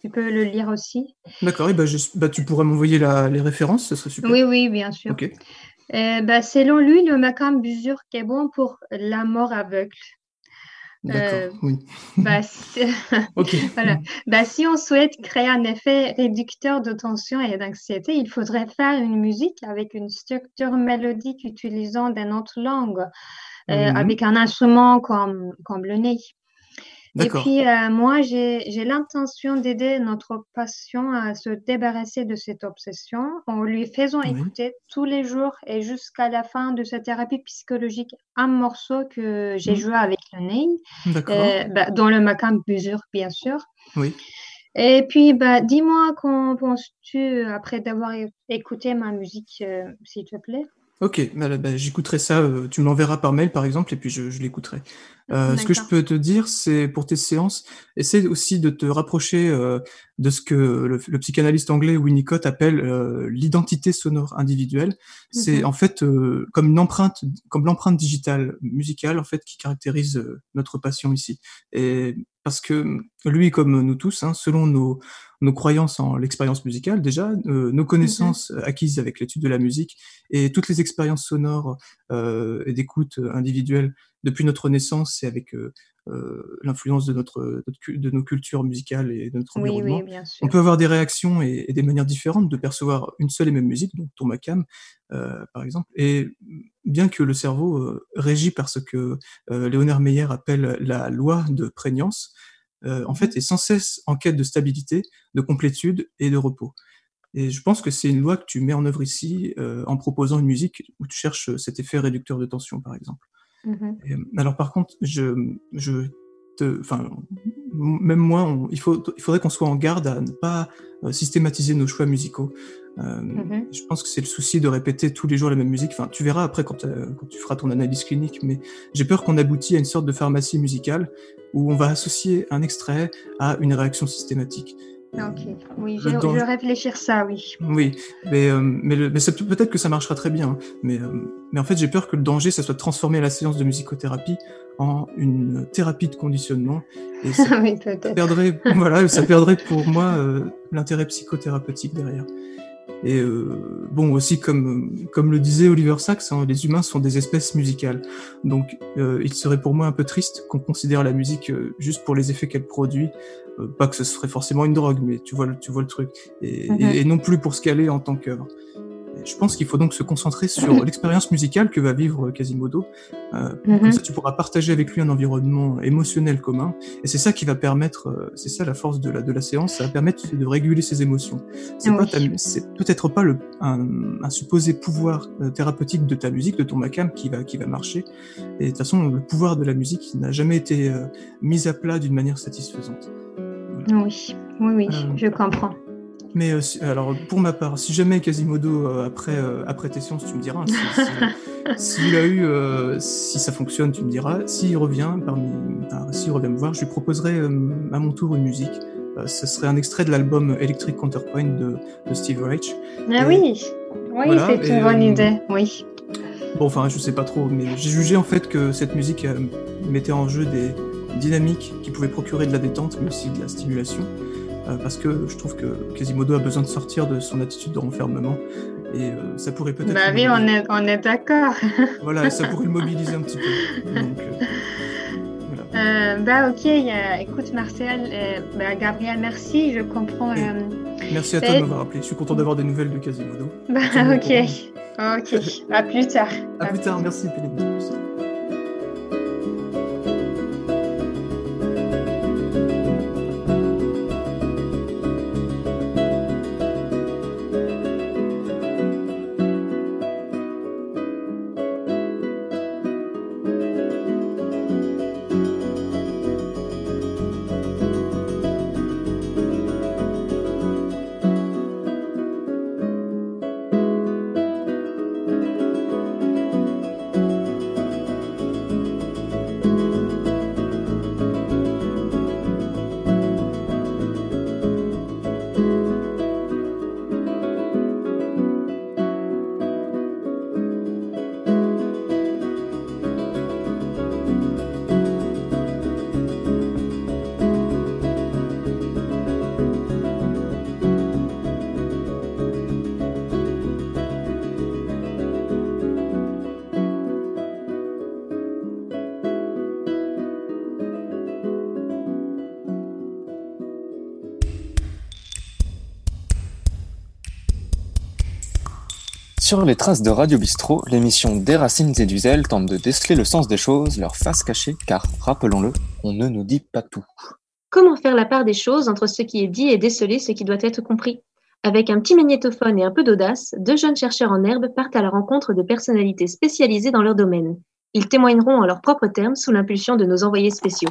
tu peux le lire aussi. D'accord, et bah, je- bah, tu pourrais m'envoyer les références, ce serait super. Oui, oui, bien sûr. Ok. Euh, bah, selon lui, le makam Buzurk est bon pour la mort aveugle. D'accord, Euh, oui. bah, si- Ok. voilà. Bah, si on souhaite créer un effet réducteur de tension et d'anxiété, il faudrait faire une musique avec une structure mélodique utilisant des notes longues, euh, avec un instrument comme, comme le ney. Et puis, euh, moi, j'ai, l'intention d'aider notre patient à se débarrasser de cette obsession en lui faisant écouter tous les jours et jusqu'à la fin de sa thérapie psychologique un morceau que j'ai Mhm. joué avec le D'accord. euh, bah, dans le makam Buzur, bien sûr. Oui. Et puis, bah, dis-moi qu'en penses-tu après d'avoir écouté ma musique, euh, s'il te plaît? Ok, bah, bah, j'écouterai ça, euh, tu me l'enverras par mail par exemple, et puis je, je l'écouterai. Euh, ce que je peux te dire, c'est pour tes séances, essaie aussi de te rapprocher euh, de ce que le, le psychanalyste anglais Winnicott appelle euh, l'identité sonore individuelle. C'est Mhm. en fait euh, comme une empreinte, comme l'empreinte digitale musicale en fait qui caractérise notre patient ici. Et parce que lui, comme nous tous, hein, selon nos, nos croyances en l'expérience musicale déjà, euh, nos connaissances acquises avec l'étude de la musique et toutes les expériences sonores euh, et d'écoute individuelle depuis notre naissance et avec euh, l'influence de notre, de nos cultures musicales et de notre Oui, oui, environnement, bien on sûr. peut avoir des réactions et, et des manières différentes de percevoir une seule et même musique, donc ton macam euh, par exemple. Et bien que le cerveau euh, régi par ce que Léonard Meyer appelle la loi de prégnance, euh, en fait est sans cesse en quête de stabilité, de complétude et de repos. Et je pense que c'est une loi que tu mets en œuvre ici euh, en proposant une musique où tu cherches cet effet réducteur de tension, par exemple. Mhm. Et, euh, alors par contre, je, je te, enfin, même moi, on- il, faut, il faudrait qu'on soit en garde à ne pas systématiser nos choix musicaux. Euh, Mhm. Je pense que c'est le souci de répéter tous les jours la même musique. Enfin, tu verras après quand, euh, quand tu feras ton analyse clinique, mais j'ai peur qu'on aboutit à une sorte de pharmacie musicale où on va associer un extrait à une réaction systématique. Ok, oui, je, je vais réfléchir ça, oui. Oui, mais, euh, mais, le- mais ça peut- peut-être que ça marchera très bien. hein. Mais, euh, mais en fait, j'ai peur que le danger, ça soit de transformer la séance de musicothérapie en une thérapie de conditionnement. Et ça, oui, perdrait, voilà, ça perdrait pour moi euh, l'intérêt psychothérapeutique derrière. Et euh, bon, aussi comme, comme le disait Oliver Sacks, hein, les humains sont des espèces musicales. Donc euh, il serait pour moi un peu triste qu'on considère la musique euh, juste pour les effets qu'elle produit. Euh, pas que ce serait forcément une drogue, mais tu vois, le- tu vois le truc. Et, Mhm. et- et non plus pour ce qu'elle est en tant qu'œuvre. Je pense qu'il faut donc se concentrer sur l'expérience musicale que va vivre Quasimodo. Euh, Mhm. Comme ça, tu pourras partager avec lui un environnement émotionnel commun. Et c'est ça qui va permettre, euh, c'est ça la force de la, de la séance, ça va permettre de réguler ses émotions. C'est Oui. ta- c'est peut-être pas le, un, un supposé pouvoir euh, thérapeutique de ta musique, de ton macam qui va, qui va marcher. Et de toute façon, le pouvoir de la musique n'a jamais été euh, mis à plat d'une manière satisfaisante. Oui, oui, oui, Euh, je comprends. Mais euh, si- alors pour ma part, si jamais Quasimodo euh, après euh, après tes séances, tu me diras. hein, si- si- S'il a eu, euh, si ça fonctionne, tu me diras. S'il revient parmi, enfin, s'il revient me voir, je lui proposerai euh, à mon tour une musique. Euh, ce serait un extrait de l'album Electric Counterpoint de, de Steve Reich. Ah Et- oui, oui, Voilà, c'est et, une bonne idée, oui. Bon, enfin, je sais pas trop, mais j'ai jugé en fait que cette musique mettait en jeu des dynamiques qui pouvaient procurer de la détente, mais aussi de la stimulation. Euh, parce que je trouve que Quasimodo a besoin de sortir de son attitude de renfermement. Et euh, ça pourrait peut-être. Bah oui, on est, on est d'accord. Voilà, ça pourrait le mobiliser un petit peu. Donc, euh, Euh, bah ok, écoute Marcel, bah, Gabriel, merci, je comprends. merci à toi de m'avoir appelé. Je suis content d'avoir des nouvelles de Quasimodo. Bah ok, ok, à plus tard. À plus tard, merci Pélénie. Sur les traces de Radio Bistrot, l'émission Des Racines et du Zèle tente de déceler le sens des choses, leur face cachée, car, rappelons-le, on ne nous dit pas tout. Comment faire la part des choses entre ce qui est dit et déceler ce qui doit être compris? Avec un petit magnétophone et un peu d'audace, deux jeunes chercheurs en herbe partent à la rencontre de personnalités spécialisées dans leur domaine. Ils témoigneront en leurs propres termes sous l'impulsion de nos envoyés spéciaux.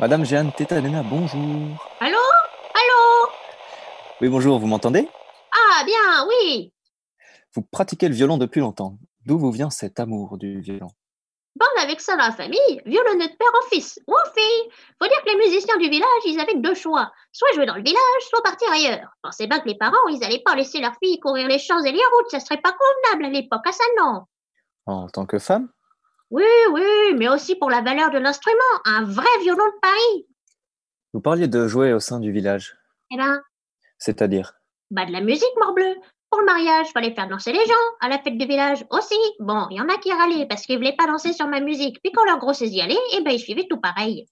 Madame Jeanne Tétanena, bonjour. Oui, bonjour, vous m'entendez? Ah, bien, oui Vous pratiquez le violon depuis longtemps. D'où vous vient cet amour du violon? Bon, avec ça dans la famille, violonneux de père en fils ou en fille. Faut dire que les musiciens du village, ils avaient deux choix. Soit jouer dans le village, soit partir ailleurs. Pensez bien que les parents, ils allaient pas laisser leurs filles courir les champs et les routes. Ça serait pas convenable à l'époque, à ça non? En tant que femme? Oui, oui, mais aussi pour la valeur de l'instrument. Un vrai violon de Paris. Vous parliez de jouer au sein du village, Eh ben, c'est-à-dire? Bah de la musique, morbleu. Pour le mariage, fallait faire danser les gens. À la fête du village aussi. Bon, il y en a qui râlaient parce qu'ils voulaient pas danser sur ma musique. Puis quand leur grossesse y allait, eh ben ils suivaient tout pareil.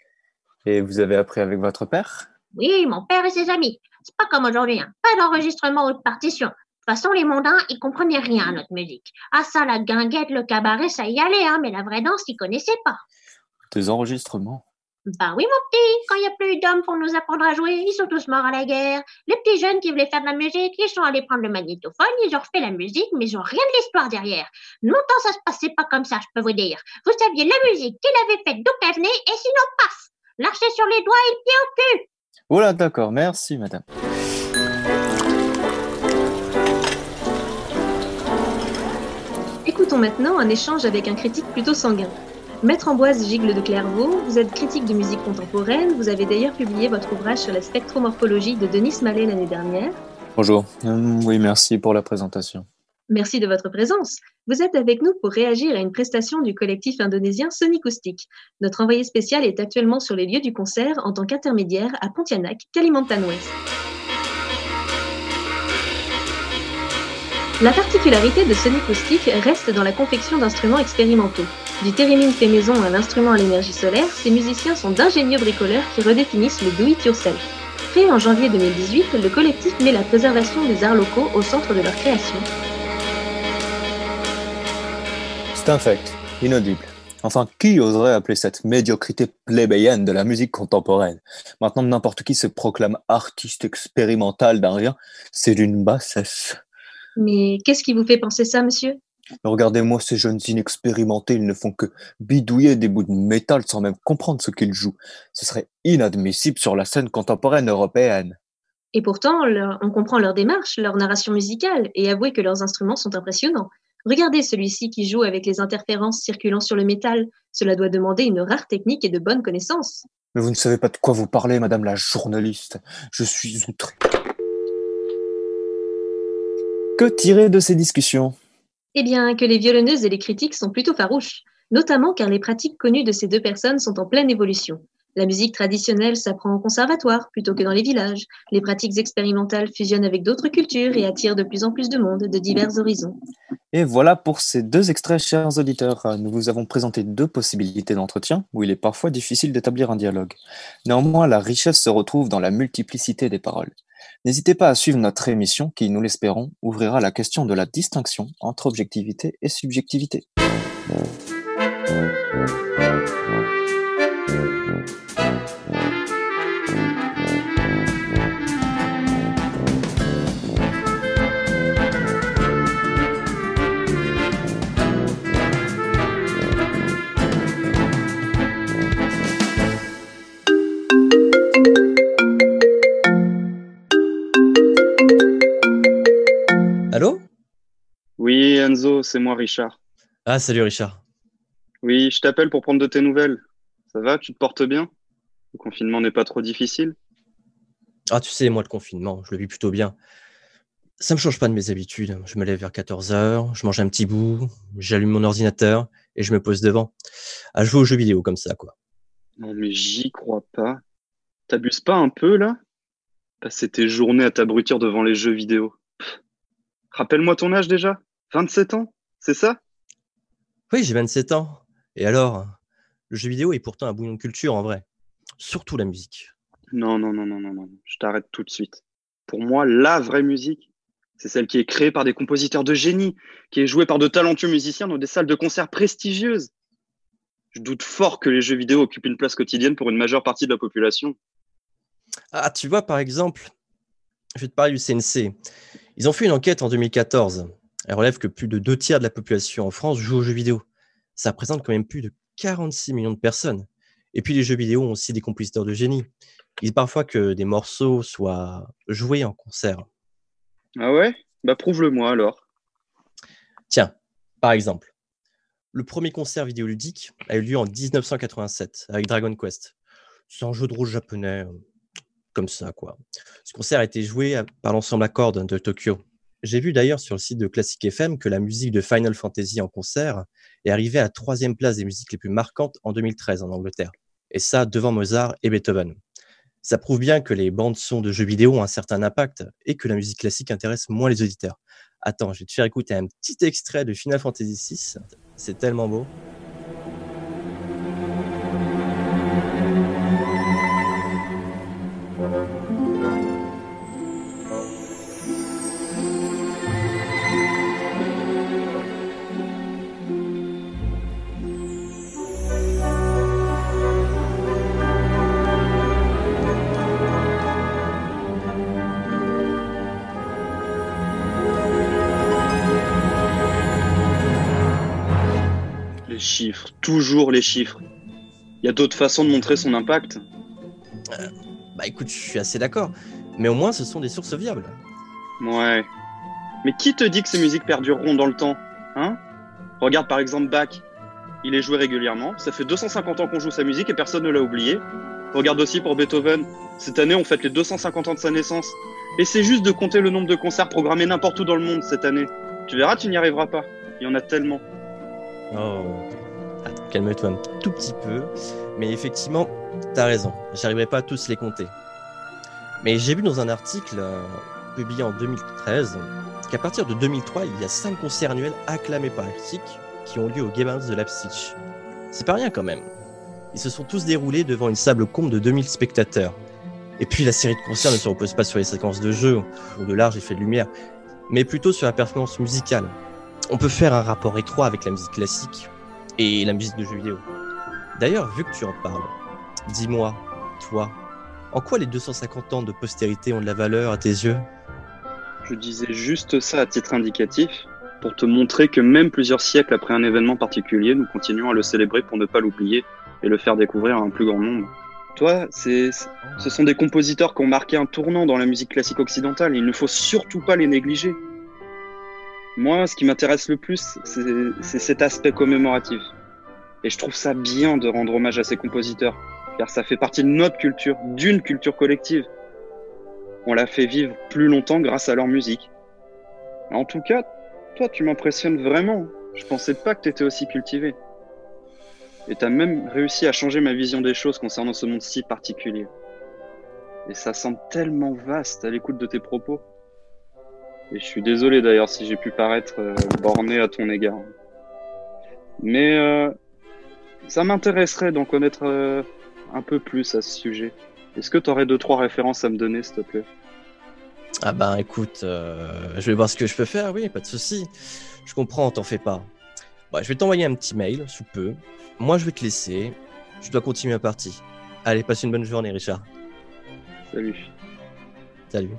Et vous avez appris avec votre père? Oui, mon père et ses amis. C'est pas comme aujourd'hui, hein. pas d'enregistrement ou de partition. De toute façon, les mondains, ils comprenaient rien à notre musique. Ah ça, la guinguette, le cabaret, ça y allait, hein, mais la vraie danse, ils connaissaient pas. Des enregistrements? Ben oui, mon petit, quand il n'y a plus d'hommes pour nous apprendre à jouer, ils sont tous morts à la guerre. Les petits jeunes qui voulaient faire de la musique, ils sont allés prendre le magnétophone, ils ont refait la musique, mais ils ont rien de l'histoire derrière. Longtemps, ça se passait pas comme ça, je peux vous dire. Vous saviez la musique, qui l'avait faite, d'où qu'elle venait, et sinon, paf Lâchez sur les doigts et le pied au cul Voilà, d'accord, merci madame. Écoutons maintenant un échange avec un critique plutôt sanguin. Maître Ambroise Gigle de Clairvaux, vous êtes critique de musique contemporaine, vous avez d'ailleurs publié votre ouvrage sur la spectromorphologie de Denis Mallet l'année dernière. Bonjour. Hum, oui, merci pour la présentation. Merci de votre présence. Vous êtes avec nous pour réagir à une prestation du collectif indonésien Sonicoustic. Notre envoyé spécial est actuellement sur les lieux du concert en tant qu'intermédiaire à Pontianak, Kalimantan Ouest. La particularité de Sonicoustic reste dans la confection d'instruments expérimentaux. Du theremin fait maison à l'instrument à l'énergie solaire, ces musiciens sont d'ingénieux bricoleurs qui redéfinissent le do-it-yourself. Créé en janvier 2018, le collectif met la préservation des arts locaux au centre de leur création. C'est infect, inaudible. Enfin, qui oserait appeler cette médiocrité plébéienne de la musique contemporaine? Maintenant, n'importe qui se proclame artiste expérimental d'un rien, c'est d'une bassesse. Mais qu'est-ce qui vous fait penser ça, monsieur? Regardez-moi ces jeunes inexpérimentés, ils ne font que bidouiller des bouts de métal sans même comprendre ce qu'ils jouent. Ce serait inadmissible sur la scène contemporaine européenne. Et pourtant, leur- on comprend leur démarche, leur narration musicale, et avouez que leurs instruments sont impressionnants. Regardez celui-ci qui joue avec les interférences circulant sur le métal. Cela doit demander une rare technique et de bonnes connaissances. Mais vous ne savez pas de quoi vous parlez, madame la journaliste. Je suis outré. Que tirer de ces discussions? Eh bien, que les violonneuses et les critiques sont plutôt farouches, notamment car les pratiques connues de ces deux personnes sont en pleine évolution. La musique traditionnelle s'apprend au conservatoire plutôt que dans les villages. Les pratiques expérimentales fusionnent avec d'autres cultures et attirent de plus en plus de monde de divers horizons. Et voilà pour ces deux extraits, chers auditeurs. Nous vous avons présenté deux possibilités d'entretien où il est parfois difficile d'établir un dialogue. Néanmoins, la richesse se retrouve dans la multiplicité des paroles. N'hésitez pas à suivre notre émission qui, nous l'espérons, ouvrira la question de la distinction entre objectivité et subjectivité. Oui, Enzo, c'est moi, Richard. Ah, salut Richard. Oui, je t'appelle pour prendre de tes nouvelles. Ça va, tu te portes bien? Le confinement n'est pas trop difficile? Ah, tu sais, moi, le confinement, je le vis plutôt bien. Ça me change pas de mes habitudes. Je me lève vers 14h, je mange un petit bout, j'allume mon ordinateur et je me pose devant à jouer aux jeux vidéo comme ça, quoi. Non, mais j'y crois pas. T'abuses pas un peu, là? Passer tes journées à t'abrutir devant les jeux vidéo. Pff. Rappelle-moi ton âge déjà 27 ans C'est ça? Oui, j'ai 27 ans. Et alors? Le jeu vidéo est pourtant un bouillon de culture en vrai. Surtout la musique. Non, non, non, non, non, non. Je t'arrête tout de suite. Pour moi, la vraie musique, c'est celle qui est créée par des compositeurs de génie, qui est jouée par de talentueux musiciens dans des salles de concert prestigieuses. Je doute fort que les jeux vidéo occupent une place quotidienne pour une majeure partie de la population. Ah, tu vois, par exemple, je vais te parler du CNC. Ils ont fait une enquête en 2014. Elle relève que plus de deux tiers de la population en France joue aux jeux vidéo. Ça représente quand même plus de 46 millions de personnes. Et puis les jeux vidéo ont aussi des compositeurs de génie. Il dit parfois que des morceaux soient joués en concert. Ah ouais? Bah prouve-le-moi alors. Tiens, par exemple, le premier concert vidéoludique a eu lieu en 1987 avec Dragon Quest. C'est un jeu de rôle japonais, comme ça, quoi. Ce concert a été joué à- par l'ensemble à cordes de Tokyo. J'ai vu d'ailleurs sur le site de Classic FM que la musique de Final Fantasy en concert est arrivée à la troisième place des musiques les plus marquantes en 2013 en Angleterre. Et ça devant Mozart et Beethoven. Ça prouve bien que les bandes son de jeux vidéo ont un certain impact et que la musique classique intéresse moins les auditeurs. Attends, je vais te faire écouter un petit extrait de Final Fantasy VI. C'est tellement beau. Toujours les chiffres. Il y a d'autres façons de montrer son impact. Bah écoute, je suis assez d'accord. Mais au moins, ce sont des sources viables. Ouais. Mais qui te dit que ces musiques perdureront dans le temps Hein? Regarde par exemple Bach. Il est joué régulièrement. Ça fait 250 ans qu'on joue sa musique et personne ne l'a oublié. Regarde aussi pour Beethoven. Cette année, on fête les 250 ans de sa naissance. Et c'est juste de compter le nombre de concerts programmés n'importe où dans le monde cette année. Tu verras, tu n'y arriveras pas. Il y en a tellement. Oh. Calme-toi un tout petit peu. Mais effectivement, t'as raison. J'arriverai pas à tous les compter. Mais j'ai vu dans un article euh, publié en 2013 qu'à partir de 2003, il y a cinq concerts annuels acclamés par Leipzig qui ont lieu au Gewandhaus de Leipzig. C'est pas rien quand même. Ils se sont tous déroulés devant une sable combe de 2000 spectateurs. Et puis la série de concerts ne se repose pas sur les séquences de jeu ou de large effet de lumière, mais plutôt sur la performance musicale. On peut faire un rapport étroit avec la musique classique et la musique de jeux vidéo. D'ailleurs, vu que tu en parles, dis-moi, toi, en quoi les 250 ans de postérité ont de la valeur à tes yeux? Je disais juste ça à titre indicatif, pour te montrer que même plusieurs siècles après un événement particulier, nous continuons à le célébrer pour ne pas l'oublier et le faire découvrir à un plus grand nombre. Toi, c'est, ce sont des compositeurs qui ont marqué un tournant dans la musique classique occidentale. Il ne faut surtout pas les négliger. Moi, ce qui m'intéresse le plus, c'est, cet aspect commémoratif. Et je trouve ça bien de rendre hommage à ces compositeurs, car ça fait partie de notre culture, d'une culture collective. On la fait vivre plus longtemps grâce à leur musique. En tout cas, toi, tu m'impressionnes vraiment. Je pensais pas que tu étais aussi cultivé. Et t'as même réussi à changer ma vision des choses concernant ce monde si particulier. Et ça semble tellement vaste à l'écoute de tes propos. Et je suis désolé d'ailleurs si j'ai pu paraître euh, borné à ton égard. Mais euh, ça m'intéresserait d'en connaître euh, un peu plus à ce sujet. Est-ce que tu aurais deux, trois références à me donner, s'il te plaît? Ah ben écoute, euh, je vais voir ce que je peux faire, oui, pas de souci. Je comprends, t'en fais pas. Bon, je vais t'envoyer un petit mail sous peu. Moi, je vais te laisser. Je dois continuer ma partie. Allez, passe une bonne journée, Richard. Salut. Salut.